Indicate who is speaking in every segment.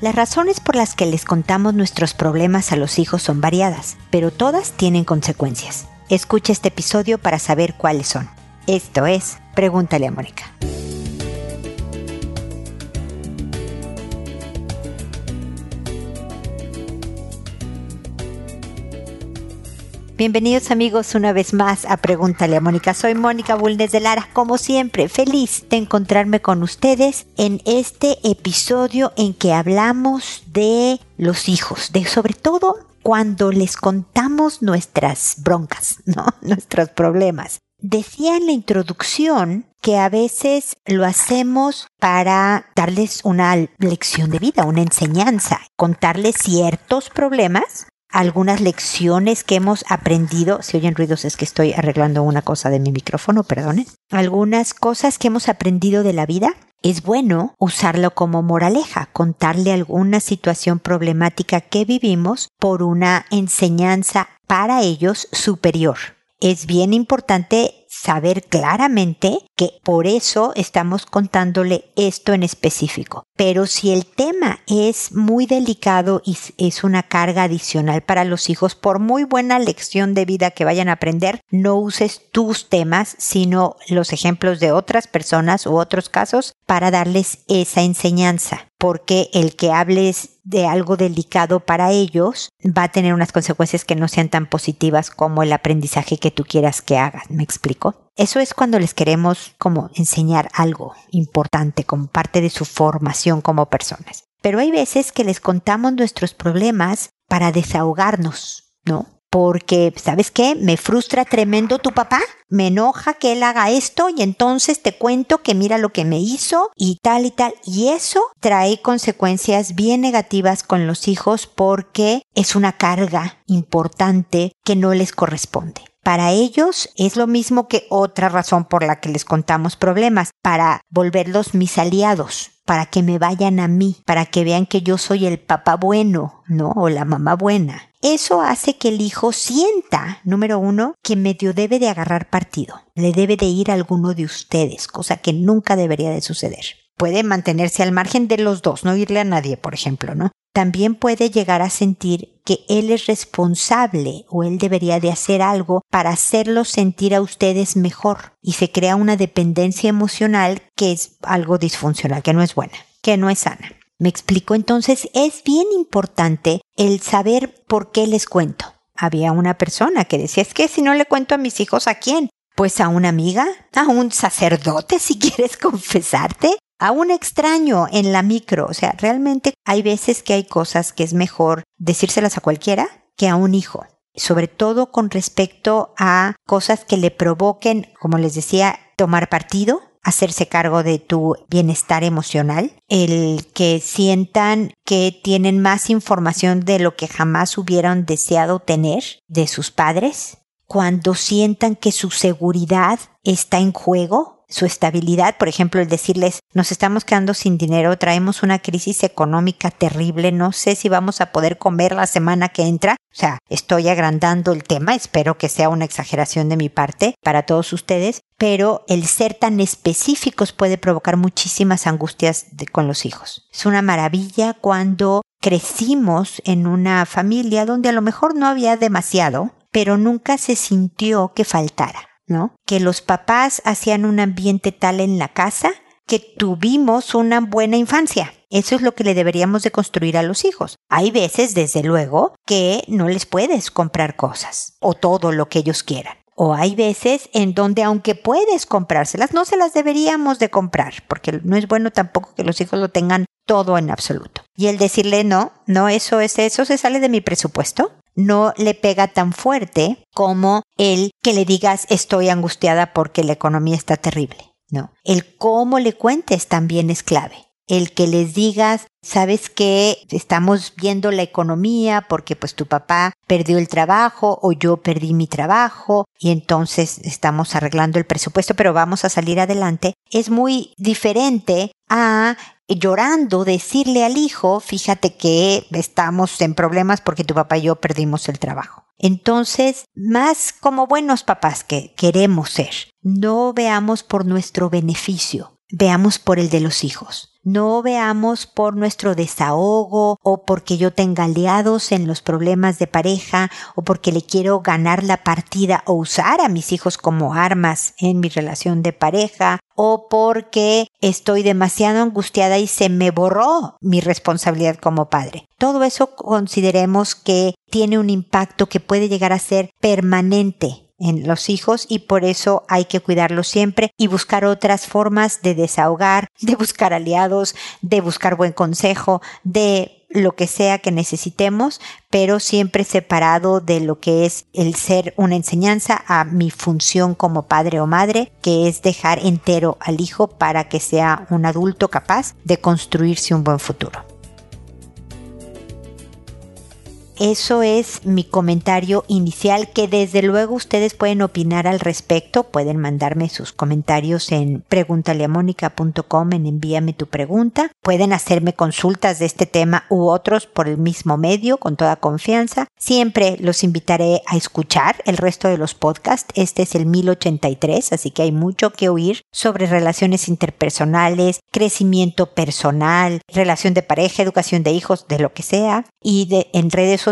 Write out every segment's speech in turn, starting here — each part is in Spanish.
Speaker 1: Las razones por las que les contamos nuestros problemas a los hijos son variadas, pero todas tienen consecuencias. Escucha este episodio para saber cuáles son. Esto es Pregúntale a Mónica. Bienvenidos amigos una vez más a Pregúntale a Mónica. Soy Mónica Bulnes de Lara, como siempre, feliz de encontrarme con ustedes en este episodio en que hablamos de los hijos, de sobre todo cuando les contamos nuestras broncas, ¿no? Nuestros problemas. Decía en la introducción que a veces lo hacemos para darles una lección de vida, una enseñanza, contarles ciertos problemas algunas lecciones que hemos aprendido, si oyen ruidos es que estoy arreglando una cosa de mi micrófono, perdonen, algunas cosas que hemos aprendido de la vida, es bueno usarlo como moraleja, contarle alguna situación problemática que vivimos por una enseñanza para ellos superior. Es bien importante saber claramente que por eso estamos contándole esto en específico. Pero si el tema es muy delicado y es una carga adicional para los hijos, por muy buena lección de vida que vayan a aprender, no uses tus temas, sino los ejemplos de otras personas u otros casos para darles esa enseñanza porque el que hables de algo delicado para ellos va a tener unas consecuencias que no sean tan positivas como el aprendizaje que tú quieras que hagan. ¿Me explico? Eso es cuando les queremos como enseñar algo importante como parte de su formación como personas. Pero hay veces que les contamos nuestros problemas para desahogarnos, ¿no? porque, ¿sabes qué? Me frustra tremendo tu papá, me enoja que él haga esto y entonces te cuento que mira lo que me hizo y tal y tal. Y eso trae consecuencias bien negativas con los hijos porque es una carga importante que no les corresponde. Para ellos es lo mismo que otra razón por la que les contamos problemas, para volverlos mis aliados, para que me vayan a mí, para que vean que yo soy el papá bueno, ¿no? O la mamá buena. Eso hace que el hijo sienta, número uno, que medio debe de agarrar partido, le debe de ir a alguno de ustedes, cosa que nunca debería de suceder. Puede mantenerse al margen de los dos, no irle a nadie, por ejemplo, ¿no? También puede llegar a sentir que él es responsable o él debería de hacer algo para hacerlos sentir a ustedes mejor y se crea una dependencia emocional que es algo disfuncional, que no es buena, que no es sana. Me explico entonces, es bien importante el saber por qué les cuento. Había una persona que decía, es que si no le cuento a mis hijos, ¿a quién? Pues a una amiga, a un sacerdote si quieres confesarte, a un extraño en la micro. O sea, realmente hay veces que hay cosas que es mejor decírselas a cualquiera que a un hijo. Sobre todo con respecto a cosas que le provoquen, como les decía, tomar partido, hacerse cargo de tu bienestar emocional, el que sientan que tienen más información de lo que jamás hubieran deseado tener de sus padres, cuando sientan que su seguridad está en juego, su estabilidad, por ejemplo, el decirles, nos estamos quedando sin dinero, traemos una crisis económica terrible, no sé si vamos a poder comer la semana que entra. O sea, estoy agrandando el tema, espero que sea una exageración de mi parte para todos ustedes, pero el ser tan específicos puede provocar muchísimas angustias con los hijos. Es una maravilla cuando crecimos en una familia donde a lo mejor no había demasiado, pero nunca se sintió que faltara. ¿No? Que los papás hacían un ambiente tal en la casa que tuvimos una buena infancia. Eso es lo que le deberíamos de construir a los hijos. Hay veces, desde luego, que no les puedes comprar cosas o todo lo que ellos quieran. O hay veces en donde aunque puedes comprárselas, no se las deberíamos de comprar, porque no es bueno tampoco que los hijos lo tengan todo en absoluto. Y el decirle no, no, eso es eso, se sale de mi presupuesto no le pega tan fuerte como el que le digas estoy angustiada porque la economía está terrible. No, el cómo le cuentes también es clave. El que les digas, sabes que estamos viendo la economía porque pues tu papá perdió el trabajo o yo perdí mi trabajo y entonces estamos arreglando el presupuesto pero vamos a salir adelante, es muy diferente a llorando decirle al hijo, fíjate que estamos en problemas porque tu papá y yo perdimos el trabajo. Entonces, más como buenos papás que queremos ser, no veamos por nuestro beneficio, veamos por el de los hijos. No veamos por nuestro desahogo o porque yo tenga aliados en los problemas de pareja o porque le quiero ganar la partida o usar a mis hijos como armas en mi relación de pareja o porque estoy demasiado angustiada y se me borró mi responsabilidad como padre. Todo eso consideremos que tiene un impacto que puede llegar a ser permanente en los hijos y por eso hay que cuidarlos siempre y buscar otras formas de desahogar, de buscar aliados, de buscar buen consejo, de lo que sea que necesitemos, pero siempre separado de lo que es el ser una enseñanza a mi función como padre o madre, que es dejar entero al hijo para que sea un adulto capaz de construirse un buen futuro. Eso es mi comentario inicial que desde luego ustedes pueden opinar al respecto, pueden mandarme sus comentarios en preguntaleamónica.com en envíame tu pregunta, pueden hacerme consultas de este tema u otros por el mismo medio con toda confianza. Siempre los invitaré a escuchar el resto de los podcasts. Este es el 1083, así que hay mucho que oír sobre relaciones interpersonales, crecimiento personal, relación de pareja, educación de hijos, de lo que sea, y de, en redes sociales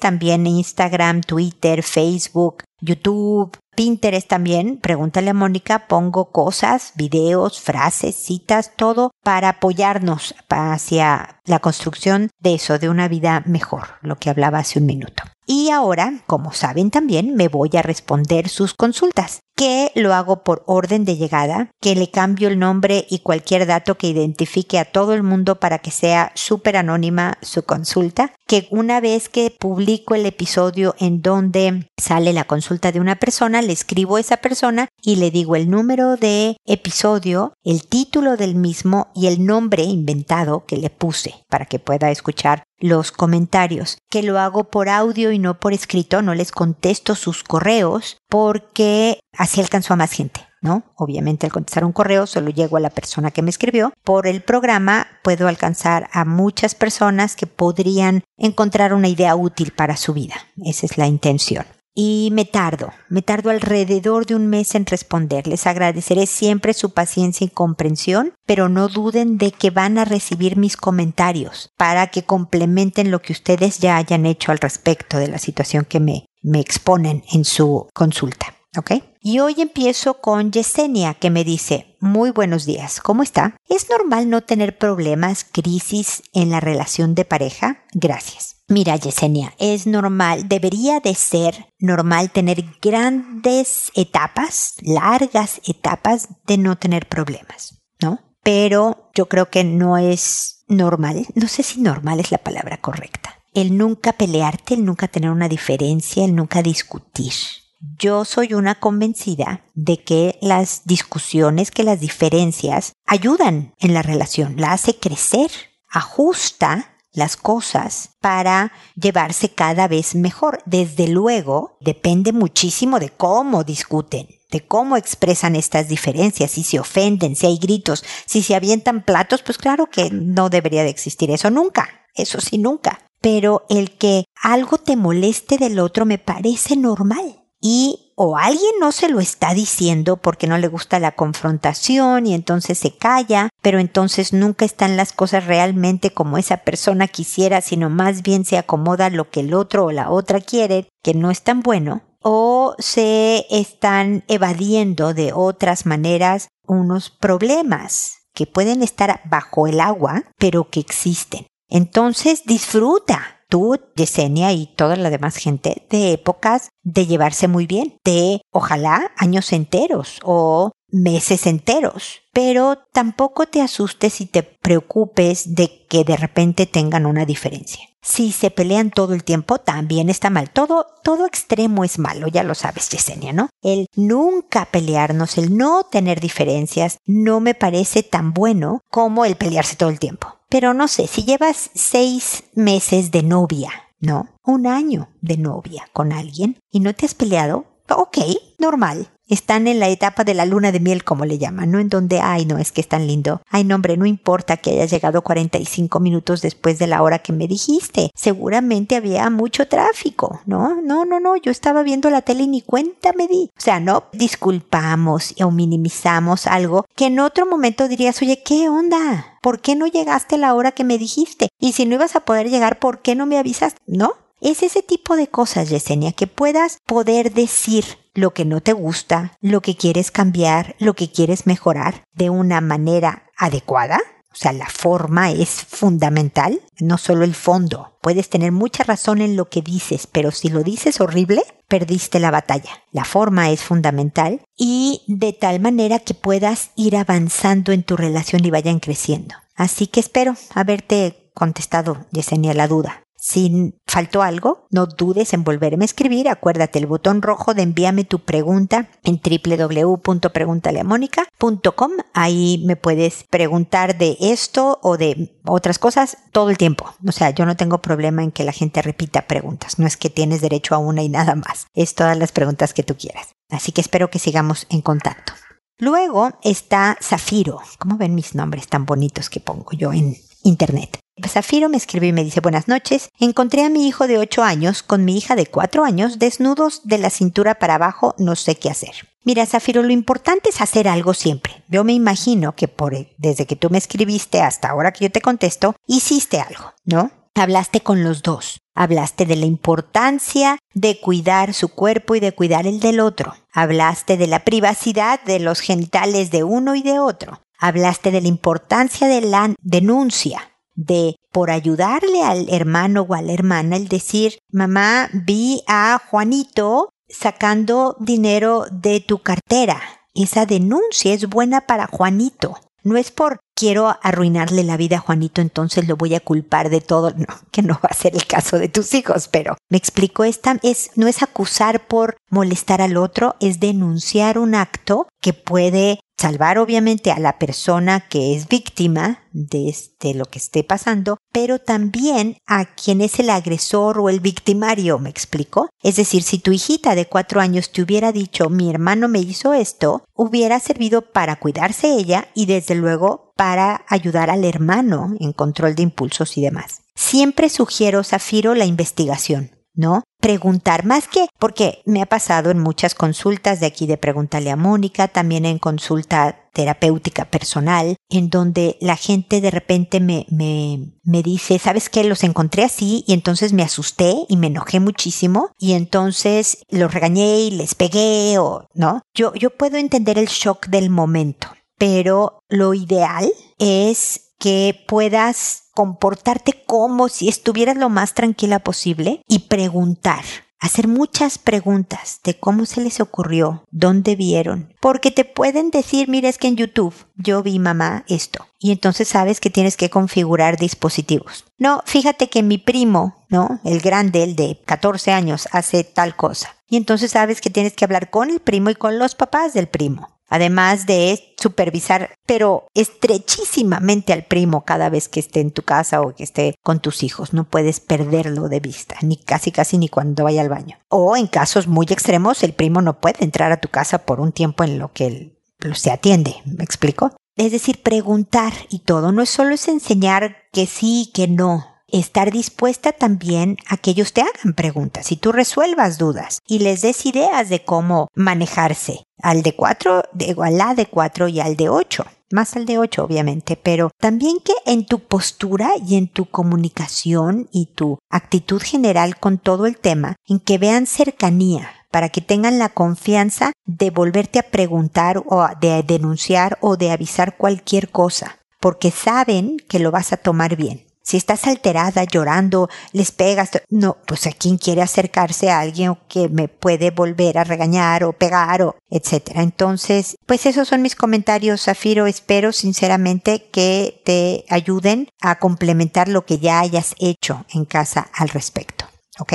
Speaker 1: también Instagram, Twitter, Facebook, YouTube, Pinterest también, pregúntale a Mónica, pongo cosas, videos, frases, citas, todo para apoyarnos hacia la construcción de eso, de una vida mejor, lo que hablaba hace un minuto. Y ahora, como saben también, me voy a responder sus consultas, que lo hago por orden de llegada, que le cambio el nombre y cualquier dato que identifique a todo el mundo para que sea súper anónima su consulta, que una vez que publico el episodio en donde sale la consulta de una persona, le escribo a esa persona y le digo el número de episodio, el título del mismo y el nombre inventado que le puse para que pueda escuchar los comentarios, que lo hago por audio y no por escrito, no les contesto sus correos porque así alcanzo a más gente. ¿No? Obviamente al contestar un correo solo llego a la persona que me escribió. Por el programa puedo alcanzar a muchas personas que podrían encontrar una idea útil para su vida. Esa es la intención y me tardo, me tardo alrededor de un mes en responder. Les agradeceré siempre su paciencia y comprensión, pero no duden de que van a recibir mis comentarios para que complementen lo que ustedes ya hayan hecho al respecto de la situación que me, me exponen en su consulta. ¿Ok? Y hoy empiezo con Yesenia que me dice, muy buenos días, ¿cómo está? ¿Es normal no tener problemas, crisis en la relación de pareja? Gracias. Mira, Yesenia, es normal, debería de ser normal tener grandes etapas, largas etapas de no tener problemas, ¿no? Pero yo creo que no es normal, no sé si normal es la palabra correcta. El nunca pelearte, el nunca tener una diferencia, el nunca discutir. Yo soy una convencida de que las discusiones, que las diferencias ayudan en la relación, la hace crecer, ajusta las cosas para llevarse cada vez mejor. Desde luego, depende muchísimo de cómo discuten, de cómo expresan estas diferencias, si se ofenden, si hay gritos, si se avientan platos, pues claro que no debería de existir eso nunca, eso sí nunca. Pero el que algo te moleste del otro me parece normal y o alguien no se lo está diciendo porque no le gusta la confrontación y entonces se calla, pero entonces nunca están las cosas realmente como esa persona quisiera, sino más bien se acomoda lo que el otro o la otra quiere, que no es tan bueno, o se están evadiendo de otras maneras unos problemas que pueden estar bajo el agua, pero que existen. Entonces disfruta tú, Yesenia y toda la demás gente de épocas de llevarse muy bien, de ojalá años enteros o meses enteros. Pero tampoco te asustes y te preocupes de que de repente tengan una diferencia. Si se pelean todo el tiempo, también está mal. Todo, todo extremo es malo, ya lo sabes, Yesenia, ¿no? El nunca pelearnos, el no tener diferencias, no me parece tan bueno como el pelearse todo el tiempo. Pero no sé, si llevas seis meses de novia, ¿no? Un año de novia con alguien y no te has peleado, ok, normal. Están en la etapa de la luna de miel, como le llaman, ¿no? En donde, ay, no, es que es tan lindo. Ay, no, hombre, no importa que hayas llegado 45 minutos después de la hora que me dijiste. Seguramente había mucho tráfico, ¿no? No, no, no, yo estaba viendo la tele y ni cuenta me di. O sea, no disculpamos o minimizamos algo que en otro momento dirías, oye, ¿qué onda? ¿Por qué no llegaste a la hora que me dijiste? Y si no ibas a poder llegar, ¿por qué no me avisaste? ¿No? Es ese tipo de cosas, Yesenia, que puedas poder decir lo que no te gusta, lo que quieres cambiar, lo que quieres mejorar de una manera adecuada. O sea, la forma es fundamental, no solo el fondo. Puedes tener mucha razón en lo que dices, pero si lo dices horrible, perdiste la batalla. La forma es fundamental y de tal manera que puedas ir avanzando en tu relación y vayan creciendo. Así que espero haberte contestado, Yesenia, la duda. Si faltó algo, no dudes en volverme a escribir. Acuérdate el botón rojo de envíame tu pregunta en www.preguntaleamónica.com. Ahí me puedes preguntar de esto o de otras cosas todo el tiempo. O sea, yo no tengo problema en que la gente repita preguntas. No es que tienes derecho a una y nada más. Es todas las preguntas que tú quieras. Así que espero que sigamos en contacto. Luego está Zafiro. ¿Cómo ven mis nombres tan bonitos que pongo yo en internet? Zafiro me escribe y me dice buenas noches. Encontré a mi hijo de 8 años con mi hija de 4 años desnudos de la cintura para abajo, no sé qué hacer. Mira, Zafiro, lo importante es hacer algo siempre. Yo me imagino que desde que tú me escribiste hasta ahora que yo te contesto, hiciste algo, ¿no? Hablaste con los dos. Hablaste de la importancia de cuidar su cuerpo y de cuidar el del otro. Hablaste de la privacidad de los genitales de uno y de otro. Hablaste de la importancia de la denuncia de por ayudarle al hermano o a la hermana el decir, mamá, vi a Juanito sacando dinero de tu cartera. Esa denuncia es buena para Juanito. No es por quiero arruinarle la vida a Juanito, entonces lo voy a culpar de todo. No, que no va a ser el caso de tus hijos, pero me explico, esta es, no es acusar por molestar al otro, es denunciar un acto que puede salvar obviamente a la persona que es víctima de este, lo que esté pasando, pero también a quien es el agresor o el victimario, ¿me explico? Es decir, si tu hijita de cuatro años te hubiera dicho mi hermano me hizo esto, hubiera servido para cuidarse ella y desde luego para ayudar al hermano en control de impulsos y demás. Siempre sugiero, Zafiro, la investigación. ¿No? Preguntar más que, porque me ha pasado en muchas consultas de aquí de Pregúntale a Mónica, también en consulta terapéutica personal, en donde la gente de repente me, me, me dice, ¿sabes qué? Los encontré así y entonces me asusté y me enojé muchísimo y entonces los regañé y les pegué o, ¿no? Yo, yo puedo entender el shock del momento, pero lo ideal es que puedas comportarte como si estuvieras lo más tranquila posible y preguntar. Hacer muchas preguntas de cómo se les ocurrió, dónde vieron, porque te pueden decir, mira, es que en YouTube yo vi mamá esto, y entonces sabes que tienes que configurar dispositivos. No, fíjate que mi primo, ¿no? El grande, el de 14 años, hace tal cosa. Y entonces sabes que tienes que hablar con el primo y con los papás del primo además de supervisar, pero estrechísimamente al primo cada vez que esté en tu casa o que esté con tus hijos. No puedes perderlo de vista, ni casi casi ni cuando vaya al baño. O en casos muy extremos, el primo no puede entrar a tu casa por un tiempo en lo que él se atiende. ¿Me explico? Es decir, preguntar y todo. No es solo es enseñar que sí, que no estar dispuesta también a que ellos te hagan preguntas y tú resuelvas dudas y les des ideas de cómo manejarse al de cuatro, al A de cuatro y al de ocho más al de ocho obviamente, pero también que en tu postura y en tu comunicación y tu actitud general con todo el tema, en que vean cercanía, para que tengan la confianza de volverte a preguntar o de denunciar o de avisar cualquier cosa, porque saben que lo vas a tomar bien. Si estás alterada, llorando, les pegas, no, pues a quién quiere acercarse a alguien que me puede volver a regañar o pegar o etcétera. Entonces, pues esos son mis comentarios, Zafiro. Espero sinceramente que te ayuden a complementar lo que ya hayas hecho en casa al respecto. ¿Ok?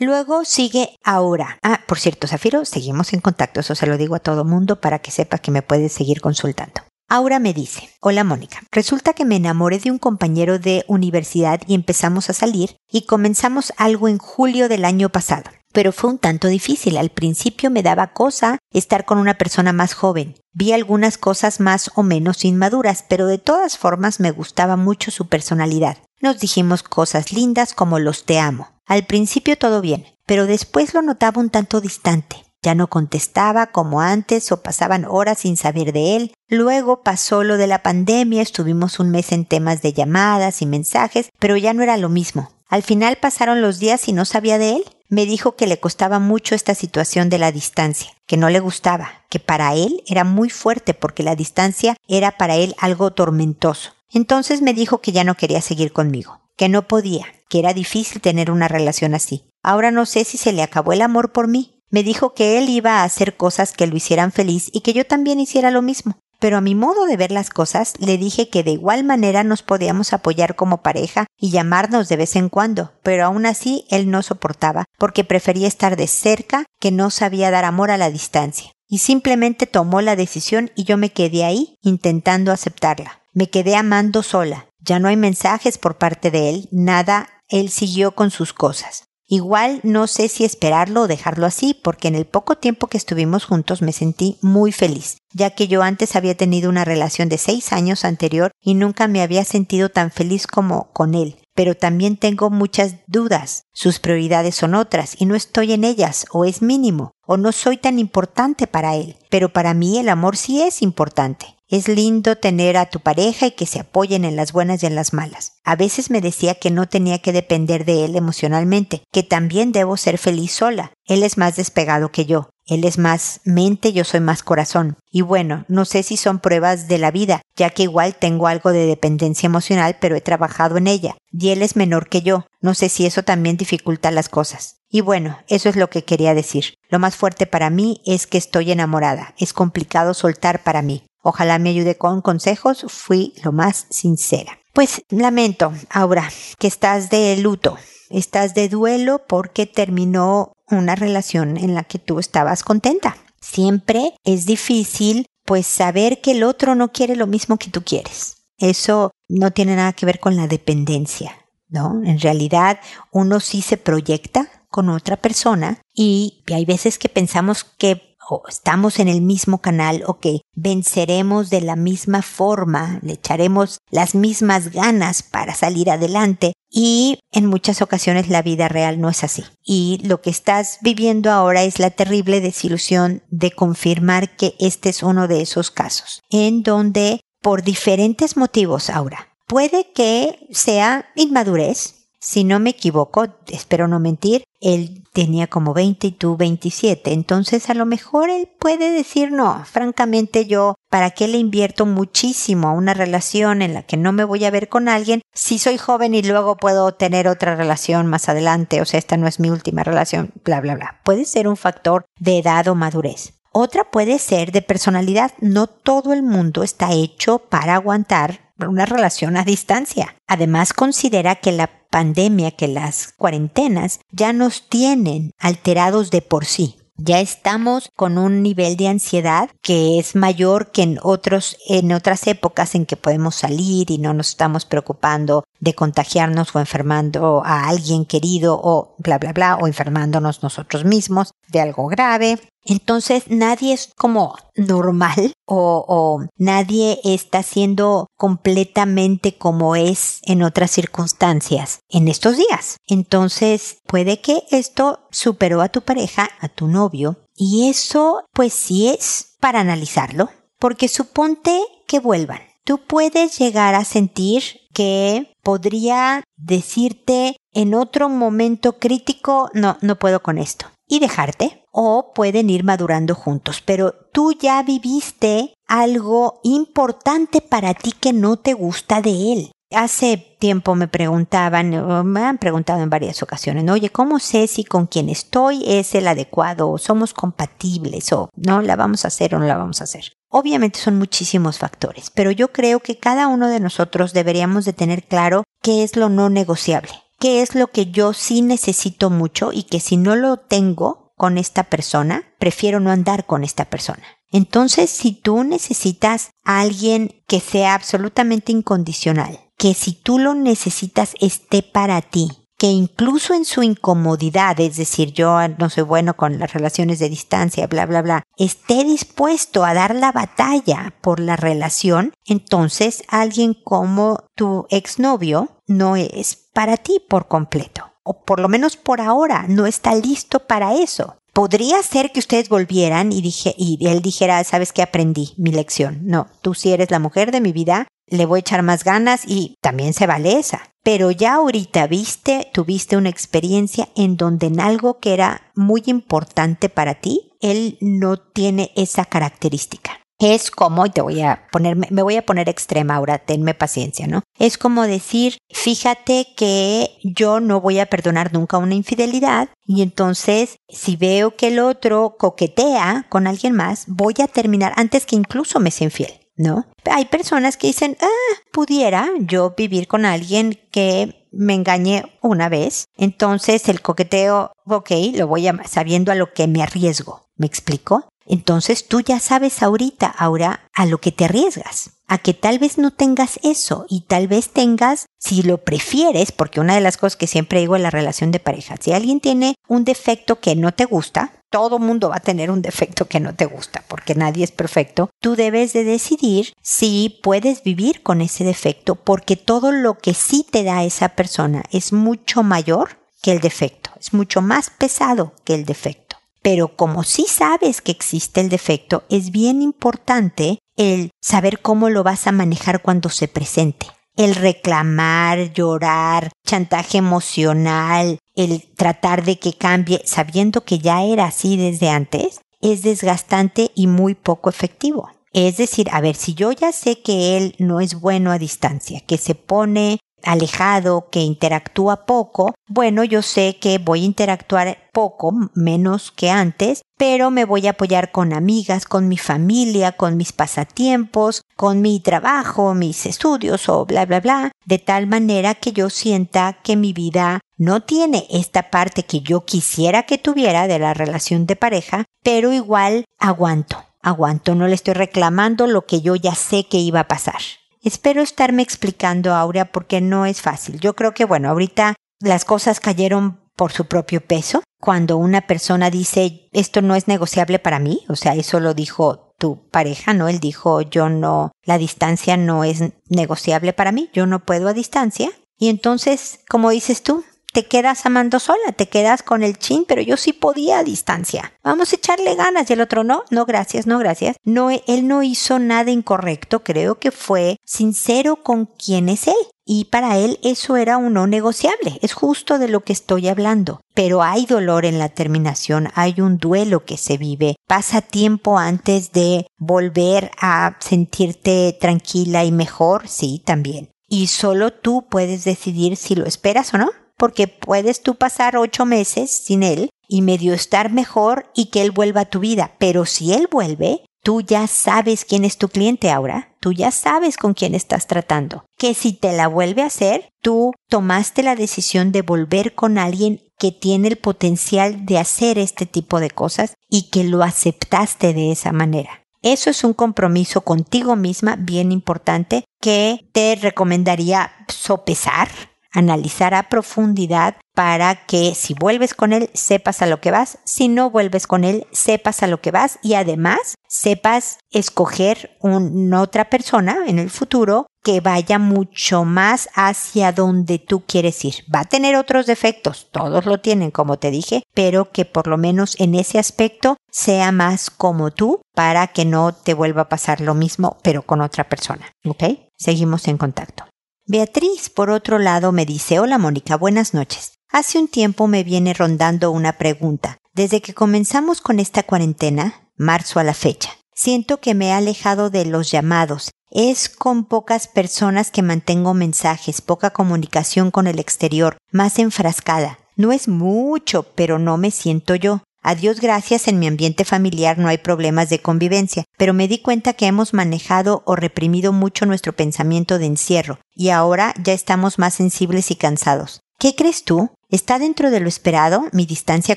Speaker 1: Luego sigue ahora. Ah, por cierto, Zafiro, seguimos en contacto. Eso se lo digo a todo mundo para que sepa que me puedes seguir consultando. Aura me dice, hola Mónica, resulta que me enamoré de un compañero de universidad y empezamos a salir y comenzamos algo en julio del año pasado. pero fue un tanto difícil. Al principio me daba cosa estar con una persona más joven. Vi algunas cosas más o menos inmaduras, pero de todas formas me gustaba mucho su personalidad. Nos dijimos cosas lindas como los te amo. Al principio todo bien, pero después lo notaba un tanto distante. Ya no contestaba como antes o pasaban horas sin saber de él. Luego pasó lo de la pandemia, estuvimos un mes en temas de llamadas y mensajes, pero ya no era lo mismo. Al final pasaron los días y no sabía de él. Me dijo que le costaba mucho esta situación de la distancia, que no le gustaba, que para él era muy fuerte porque la distancia era para él algo tormentoso. Entonces me dijo que ya no quería seguir conmigo, que no podía, que era difícil tener una relación así. Ahora no sé si se le acabó el amor por mí me dijo que él iba a hacer cosas que lo hicieran feliz y que yo también hiciera lo mismo. Pero a mi modo de ver las cosas, le dije que de igual manera nos podíamos apoyar como pareja y llamarnos de vez en cuando, pero aún así él no soportaba, porque prefería estar de cerca que no sabía dar amor a la distancia. Y simplemente tomó la decisión y yo me quedé ahí intentando aceptarla. Me quedé amando sola. Ya no hay mensajes por parte de él, nada, él siguió con sus cosas. Igual no sé si esperarlo o dejarlo así, porque en el poco tiempo que estuvimos juntos me sentí muy feliz, ya que yo antes había tenido una relación de seis años anterior y nunca me había sentido tan feliz como con él. Pero también tengo muchas dudas. Sus prioridades son otras y no estoy en ellas, o es mínimo, o no soy tan importante para él. Pero para mí el amor sí es importante. Es lindo tener a tu pareja y que se apoyen en las buenas y en las malas. A veces me decía que no tenía que depender de él emocionalmente, que también debo ser feliz sola. Él es más despegado que yo. Él es más mente, yo soy más corazón. Y bueno, no sé si son pruebas de la vida, ya que igual tengo algo de dependencia emocional, pero he trabajado en ella. Y él es menor que yo. No sé si eso también dificulta las cosas. Y bueno, eso es lo que quería decir. Lo más fuerte para mí es que estoy enamorada. Es complicado soltar para mí. Ojalá me ayude con consejos, fui lo más sincera. Pues lamento, Aura, que estás de luto, estás de duelo porque terminó una relación en la que tú estabas contenta. Siempre es difícil pues saber que el otro no quiere lo mismo que tú quieres. Eso no tiene nada que ver con la dependencia, ¿no? En realidad uno sí se proyecta con otra persona y hay veces que pensamos que o estamos en el mismo canal o que venceremos de la misma forma, le echaremos las mismas ganas para salir adelante y en muchas ocasiones la vida real no es así. Y lo que estás viviendo ahora es la terrible desilusión de confirmar que este es uno de esos casos, en donde por diferentes motivos ahora puede que sea inmadurez, si no me equivoco, espero no mentir, él tenía como 20 y tú 27. Entonces a lo mejor él puede decir no, francamente yo, ¿para qué le invierto muchísimo a una relación en la que no me voy a ver con alguien si soy joven y luego puedo tener otra relación más adelante? O sea, esta no es mi última relación, bla, bla, bla. Puede ser un factor de edad o madurez. Otra puede ser de personalidad. No todo el mundo está hecho para aguantar una relación a distancia. Además, considera que la pandemia, que las cuarentenas ya nos tienen alterados de por sí. Ya estamos con un nivel de ansiedad que es mayor que en otros, en otras épocas en que podemos salir y no nos estamos preocupando de contagiarnos o enfermando a alguien querido o bla bla bla o enfermándonos nosotros mismos de algo grave. Entonces nadie es como normal o, nadie está siendo completamente como es en otras circunstancias en estos días. Entonces puede que esto superó a tu pareja, a tu novio, y eso pues sí es para analizarlo, porque suponte que vuelvan. Tú puedes llegar a sentir que podría decirte en otro momento crítico, no, no puedo con esto y dejarte o pueden ir madurando juntos, pero tú ya viviste algo importante para ti que no te gusta de él. Hace tiempo me preguntaban, me han preguntado en varias ocasiones, oye, ¿cómo sé si con quien estoy es el adecuado o somos compatibles o no la vamos a hacer o no la vamos a hacer? Obviamente son muchísimos factores, pero yo creo que cada uno de nosotros deberíamos de tener claro qué es lo no negociable qué es lo que yo sí necesito mucho y que si no lo tengo con esta persona, prefiero no andar con esta persona. Entonces, si tú necesitas a alguien que sea absolutamente incondicional, que si tú lo necesitas esté para ti, que incluso en su incomodidad, es decir, yo no soy bueno con las relaciones de distancia, bla, bla, bla, esté dispuesto a dar la batalla por la relación, entonces alguien como tu exnovio no es para ti por completo. O por lo menos por ahora no está listo para eso. Podría ser que ustedes volvieran y, dije, y él dijera, sabes que aprendí mi lección. No, tú sí eres la mujer de mi vida, le voy a echar más ganas y también se vale esa. Pero ya ahorita viste, tuviste una experiencia en donde en algo que era muy importante para ti, él no tiene esa característica. Es como, te voy a poner, me voy a poner extrema ahora, tenme paciencia, ¿no? Es como decir, fíjate que yo no voy a perdonar nunca una infidelidad y entonces si veo que el otro coquetea con alguien más, voy a terminar antes que incluso me sea infiel. ¿No? Hay personas que dicen, ah, pudiera yo vivir con alguien que me engañe una vez. Entonces el coqueteo, ok, lo voy a, sabiendo a lo que me arriesgo. ¿Me explico? Entonces tú ya sabes ahorita, ahora, a lo que te arriesgas. A que tal vez no tengas eso y tal vez tengas, si lo prefieres, porque una de las cosas que siempre digo en la relación de pareja, si alguien tiene un defecto que no te gusta, todo mundo va a tener un defecto que no te gusta, porque nadie es perfecto, tú debes de decidir si puedes vivir con ese defecto, porque todo lo que sí te da esa persona es mucho mayor que el defecto, es mucho más pesado que el defecto. Pero como sí sabes que existe el defecto, es bien importante el saber cómo lo vas a manejar cuando se presente. El reclamar, llorar, chantaje emocional, el tratar de que cambie sabiendo que ya era así desde antes, es desgastante y muy poco efectivo. Es decir, a ver, si yo ya sé que él no es bueno a distancia, que se pone alejado, que interactúa poco, bueno, yo sé que voy a interactuar poco, menos que antes, pero me voy a apoyar con amigas, con mi familia, con mis pasatiempos, con mi trabajo, mis estudios o bla, bla, bla, de tal manera que yo sienta que mi vida no tiene esta parte que yo quisiera que tuviera de la relación de pareja, pero igual aguanto, aguanto, no le estoy reclamando lo que yo ya sé que iba a pasar. Espero estarme explicando, Aurea, porque no es fácil. Yo creo que, bueno, ahorita las cosas cayeron por su propio peso. Cuando una persona dice, esto no es negociable para mí, o sea, eso lo dijo tu pareja, ¿no? Él dijo, yo no, la distancia no es negociable para mí, yo no puedo a distancia. Y entonces, como dices tú, te quedas amando sola, te quedas con el chin, pero yo sí podía a distancia. Vamos a echarle ganas. Y el otro no, no gracias, no gracias. No, él no hizo nada incorrecto, creo que fue sincero con quién es él. Y para él eso era un no negociable, es justo de lo que estoy hablando. Pero hay dolor en la terminación, hay un duelo que se vive, pasa tiempo antes de volver a sentirte tranquila y mejor, sí, también. Y solo tú puedes decidir si lo esperas o no porque puedes tú pasar ocho meses sin él y medio estar mejor y que él vuelva a tu vida. Pero si él vuelve, tú ya sabes quién es tu cliente ahora, tú ya sabes con quién estás tratando. Que si te la vuelve a hacer, tú tomaste la decisión de volver con alguien que tiene el potencial de hacer este tipo de cosas y que lo aceptaste de esa manera. Eso es un compromiso contigo misma bien importante que te recomendaría sopesar analizar a profundidad para que si vuelves con él sepas a lo que vas, si no vuelves con él sepas a lo que vas y además sepas escoger una otra persona en el futuro que vaya mucho más hacia donde tú quieres ir. Va a tener otros defectos, todos lo tienen como te dije, pero que por lo menos en ese aspecto sea más como tú para que no te vuelva a pasar lo mismo pero con otra persona. ¿Ok? Seguimos en contacto. Beatriz, por otro lado, me dice, hola Mónica, buenas noches. Hace un tiempo me viene rondando una pregunta. Desde que comenzamos con esta cuarentena, marzo a la fecha, siento que me he alejado de los llamados. Es con pocas personas que mantengo mensajes, poca comunicación con el exterior, más enfrascada. No es mucho, pero no me siento yo. A Dios gracias en mi ambiente familiar no hay problemas de convivencia, pero me di cuenta que hemos manejado o reprimido mucho nuestro pensamiento de encierro, y ahora ya estamos más sensibles y cansados. ¿Qué crees tú? ¿Está dentro de lo esperado mi distancia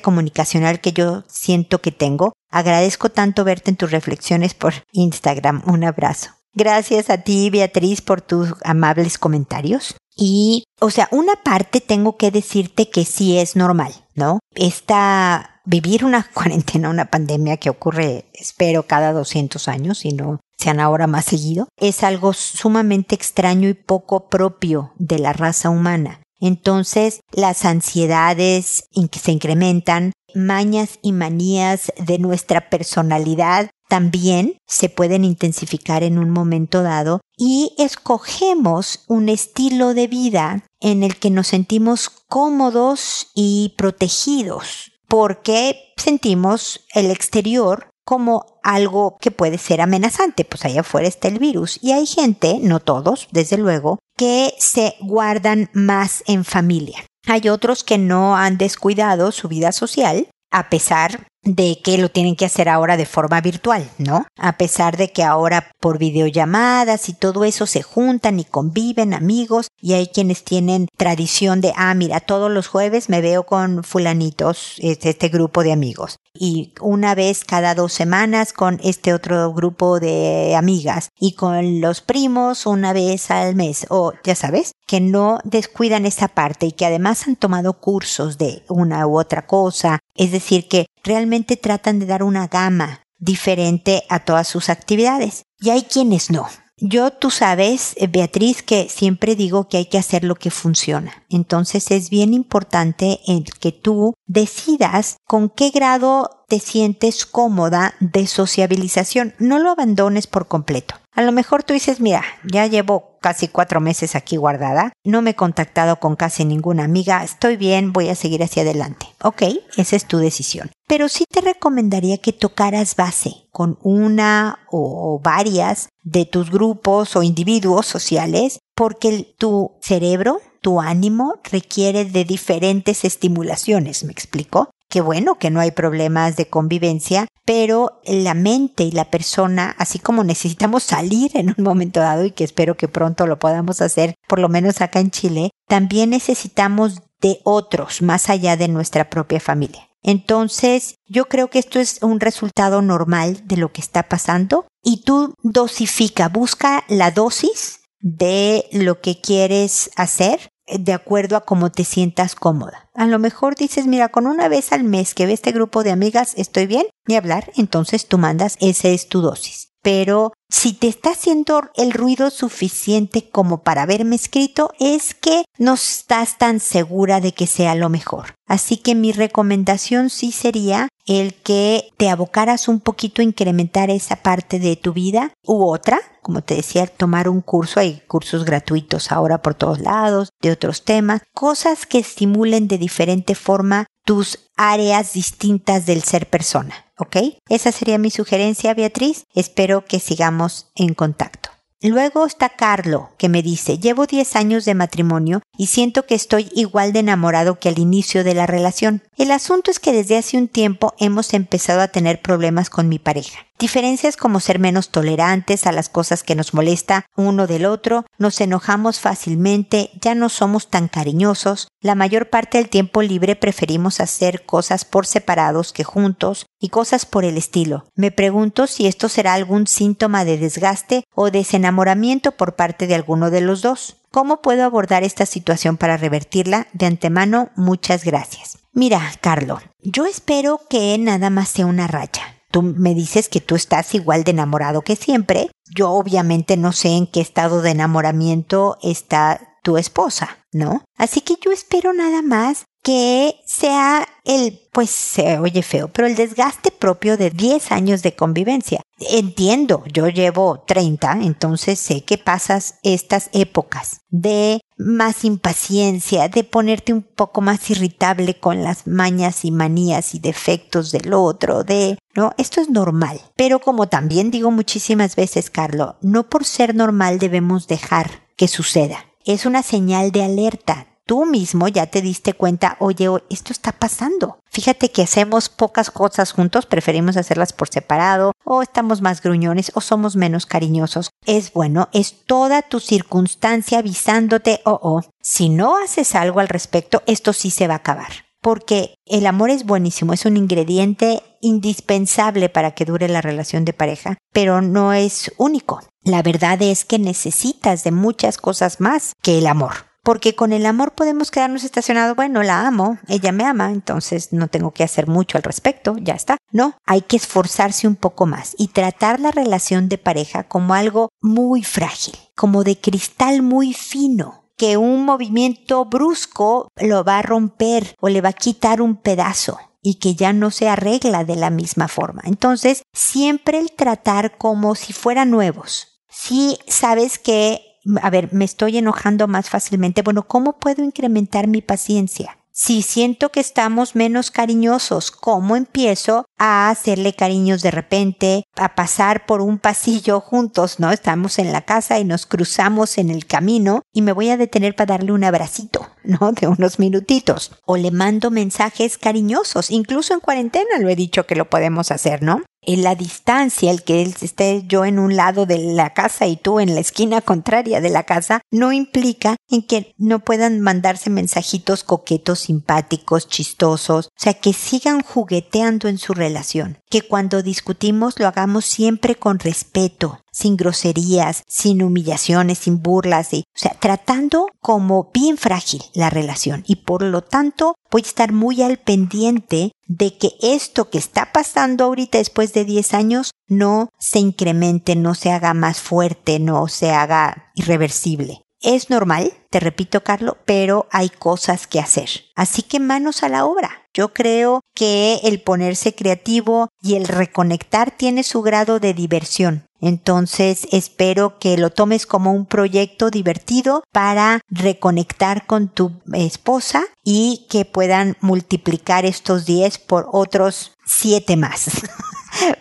Speaker 1: comunicacional que yo siento que tengo? Agradezco tanto verte en tus reflexiones por Instagram. Un abrazo. Gracias a ti, Beatriz, por tus amables comentarios. Y, o sea, una parte tengo que decirte que sí es normal, ¿no? Esta, vivir una cuarentena, una pandemia que ocurre, espero, cada 200 años, y no sean ahora más seguido, es algo sumamente extraño y poco propio de la raza humana. Entonces, las ansiedades que se incrementan, mañas y manías de nuestra personalidad también se pueden intensificar en un momento dado y escogemos un estilo de vida en el que nos sentimos cómodos y protegidos porque sentimos el exterior como algo que puede ser amenazante, pues allá afuera está el virus. Y hay gente, no todos, desde luego, que se guardan más en familia. Hay otros que no han descuidado su vida social, a pesar de que lo tienen que hacer ahora de forma virtual, ¿no? A pesar de que ahora por videollamadas y todo eso se juntan y conviven amigos y hay quienes tienen tradición de, ah, mira, todos los jueves me veo con fulanitos, este grupo de amigos y una vez cada dos semanas con este otro grupo de amigas y con los primos una vez al mes. O ya sabes que no descuidan esa parte y que además han tomado cursos de una u otra cosa, es decir que realmente tratan de dar una gama diferente a todas sus actividades y hay quienes no yo, tú sabes, eh, Beatriz, que siempre digo que hay que hacer lo que funciona. Entonces es bien importante el que tú decidas con qué grado te sientes cómoda de sociabilización. No lo abandones por completo. A lo mejor tú dices, mira, ya llevo casi cuatro meses aquí guardada, no me he contactado con casi ninguna amiga, estoy bien, voy a seguir hacia adelante. Ok, esa es tu decisión. Pero sí te recomendaría que tocaras base con una o varias de tus grupos o individuos sociales porque tu cerebro, tu ánimo requiere de diferentes estimulaciones, ¿me explico? Qué bueno que no hay problemas de convivencia, pero la mente y la persona, así como necesitamos salir en un momento dado y que espero que pronto lo podamos hacer, por lo menos acá en Chile, también necesitamos de otros más allá de nuestra propia familia. Entonces, yo creo que esto es un resultado normal de lo que está pasando y tú dosifica, busca la dosis de lo que quieres hacer de acuerdo a cómo te sientas cómoda. A lo mejor dices, mira, con una vez al mes que ve este grupo de amigas estoy bien, ni hablar, entonces tú mandas, esa es tu dosis. Pero si te está haciendo el ruido suficiente como para haberme escrito, es que no estás tan segura de que sea lo mejor. Así que mi recomendación sí sería el que te abocaras un poquito a incrementar esa parte de tu vida u otra, como te decía, tomar un curso, hay cursos gratuitos ahora por todos lados, de otros temas, cosas que estimulen de diferente forma tus áreas distintas del ser persona, ¿ok? Esa sería mi sugerencia, Beatriz. Espero que sigamos en contacto. Luego está Carlo, que me dice, llevo 10 años de matrimonio y siento que estoy igual de enamorado que al inicio de la relación. El asunto es que desde hace un tiempo hemos empezado a tener problemas con mi pareja. Diferencias como ser menos tolerantes a las cosas que nos molesta uno del otro, nos enojamos fácilmente, ya no somos tan cariñosos, la mayor parte del tiempo libre preferimos hacer cosas por separados que juntos y cosas por el estilo. Me pregunto si esto será algún síntoma de desgaste o desenamoramiento por parte de alguno de los dos. ¿Cómo puedo abordar esta situación para revertirla? De antemano, muchas gracias. Mira, Carlo, yo espero que nada más sea una raya tú me dices que tú estás igual de enamorado que siempre. Yo obviamente no sé en qué estado de enamoramiento está tu esposa, ¿no? Así que yo espero nada más que sea el, pues se oye feo, pero el desgaste propio de 10 años de convivencia. Entiendo, yo llevo 30, entonces sé que pasas estas épocas de más impaciencia, de ponerte un poco más irritable con las mañas y manías y defectos del otro, de, ¿no? Esto es normal. Pero como también digo muchísimas veces, Carlo, no por ser normal debemos dejar que suceda. Es una señal de alerta tú mismo ya te diste cuenta, oye, esto está pasando. Fíjate que hacemos pocas cosas juntos, preferimos hacerlas por separado, o estamos más gruñones, o somos menos cariñosos. Es bueno, es toda tu circunstancia avisándote, oh, oh, si no haces algo al respecto, esto sí se va a acabar porque el amor es buenísimo, es un ingrediente indispensable para que dure la relación de pareja, pero no es único. La verdad es que necesitas de muchas cosas más que el amor porque con el amor podemos quedarnos estacionados, bueno, la amo, ella me ama, entonces no tengo que hacer mucho al respecto, ya está. No, hay que esforzarse un poco más y tratar la relación de pareja como algo muy frágil, como de cristal muy fino, que un movimiento brusco lo va a romper o le va a quitar un pedazo y que ya no se arregla de la misma forma. Entonces, siempre el tratar como si fueran nuevos. Si sabes que a ver, me estoy enojando más fácilmente. Bueno, ¿cómo puedo incrementar mi paciencia? Si siento que estamos menos cariñosos, ¿cómo empiezo a hacerle cariños de repente, a pasar por un pasillo juntos, ¿no? Estamos en la casa y nos cruzamos en el camino y me voy a detener para darle un abracito, ¿no? De unos minutitos. O le mando mensajes cariñosos, incluso en cuarentena lo he dicho que lo podemos hacer, ¿no? En la distancia, el que esté yo en un lado de la casa y tú en la esquina contraria de la casa, no implica en que no puedan mandarse mensajitos coquetos, simpáticos, chistosos, o sea, que sigan jugueteando en su relación, que cuando discutimos lo hagamos siempre con respeto, sin groserías, sin humillaciones, sin burlas, o sea, tratando como bien frágil la relación y por lo tanto voy a estar muy al pendiente de que esto que está pasando ahorita después de 10 años no se incremente, no se haga más fuerte, no se haga irreversible. Es normal, te repito, Carlos, pero hay cosas que hacer. Así que manos a la obra. Yo creo que el ponerse creativo y el reconectar tiene su grado de diversión. Entonces espero que lo tomes como un proyecto divertido para reconectar con tu esposa y que puedan multiplicar estos 10 por otros 7 más.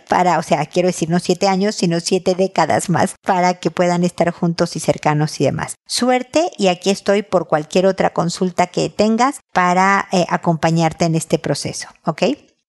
Speaker 1: para, o sea, quiero decir, no siete años, sino siete décadas más, para que puedan estar juntos y cercanos y demás. Suerte y aquí estoy por cualquier otra consulta que tengas para eh, acompañarte en este proceso, ¿ok?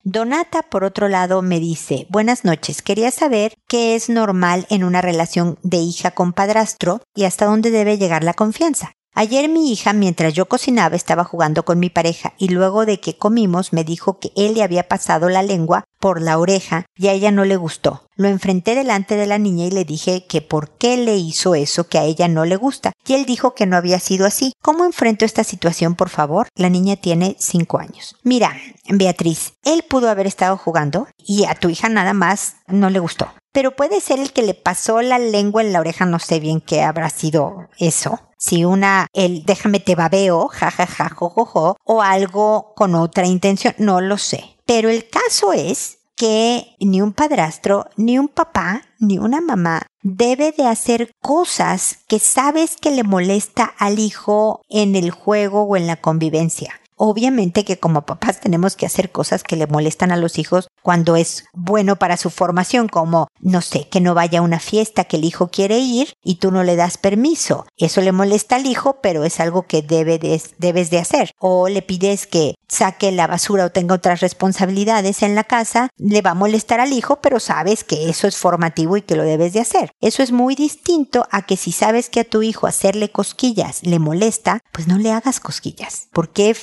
Speaker 1: Donata, por otro lado, me dice, buenas noches, quería saber qué es normal en una relación de hija con padrastro y hasta dónde debe llegar la confianza. Ayer mi hija, mientras yo cocinaba, estaba jugando con mi pareja y luego de que comimos me dijo que él le había pasado la lengua por la oreja y a ella no le gustó. Lo enfrenté delante de la niña y le dije que por qué le hizo eso que a ella no le gusta. Y él dijo que no había sido así. ¿Cómo enfrento esta situación, por favor? La niña tiene cinco años. Mira, Beatriz, él pudo haber estado jugando y a tu hija nada más no le gustó. Pero puede ser el que le pasó la lengua en la oreja, no sé bien qué habrá sido eso si una, el déjame te babeo, jajaja, jojojo, o algo con otra intención, no lo sé. Pero el caso es que ni un padrastro, ni un papá, ni una mamá debe de hacer cosas que sabes que le molesta al hijo en el juego o en la convivencia. Obviamente que como papás tenemos que hacer cosas que le molestan a los hijos cuando es bueno para su formación, como, no sé, que no vaya a una fiesta que el hijo quiere ir y tú no le das permiso. Eso le molesta al hijo, pero es algo que debe debes de hacer. O le pides que saque la basura o tenga otras responsabilidades en la casa, le va a molestar al hijo, pero sabes que eso es formativo y que lo debes de hacer. Eso es muy distinto a que si sabes que a tu hijo hacerle cosquillas le molesta, pues no le hagas cosquillas. ¿Por qué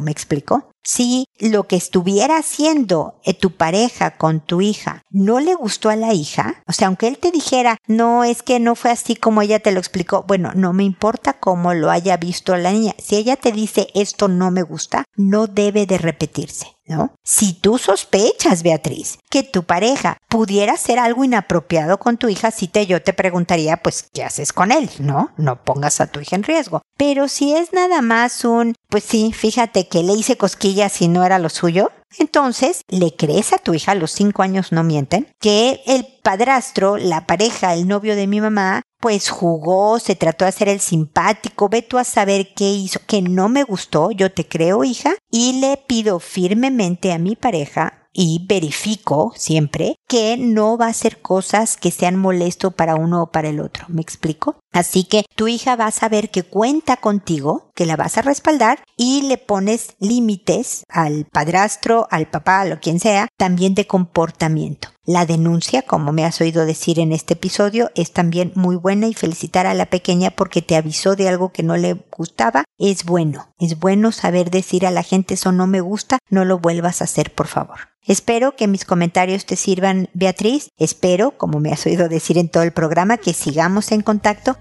Speaker 1: ¿Me explico? Si lo que estuviera haciendo eh, tu pareja con tu hija no le gustó a la hija, o sea, aunque él te dijera, no, es que no fue así como ella te lo explicó, bueno, no me importa cómo lo haya visto la niña. Si ella te dice esto no me gusta, no debe de repetirse. ¿No? Si tú sospechas, Beatriz, que tu pareja pudiera hacer algo inapropiado con tu hija, si te yo te preguntaría, pues, ¿qué haces con él? ¿No? No pongas a tu hija en riesgo. Pero si es nada más un, pues sí, fíjate que le hice cosquillas y no era lo suyo, entonces, ¿le crees a tu hija, los cinco años no mienten, que el padrastro, la pareja, el novio de mi mamá, pues jugó, se trató de hacer el simpático, ve tú a saber qué hizo, que no me gustó, yo te creo, hija, y le pido firmemente a mi pareja y verifico siempre que no va a hacer cosas que sean molesto para uno o para el otro. ¿Me explico? Así que tu hija va a saber que cuenta contigo, que la vas a respaldar y le pones límites al padrastro, al papá, lo quien sea, también de comportamiento. La denuncia, como me has oído decir en este episodio, es también muy buena y felicitar a la pequeña porque te avisó de algo que no le gustaba. Es bueno, es bueno saber decir a la gente eso no me gusta, no lo vuelvas a hacer, por favor. Espero que mis comentarios te sirvan, Beatriz. Espero, como me has oído decir en todo el programa, que sigamos en contacto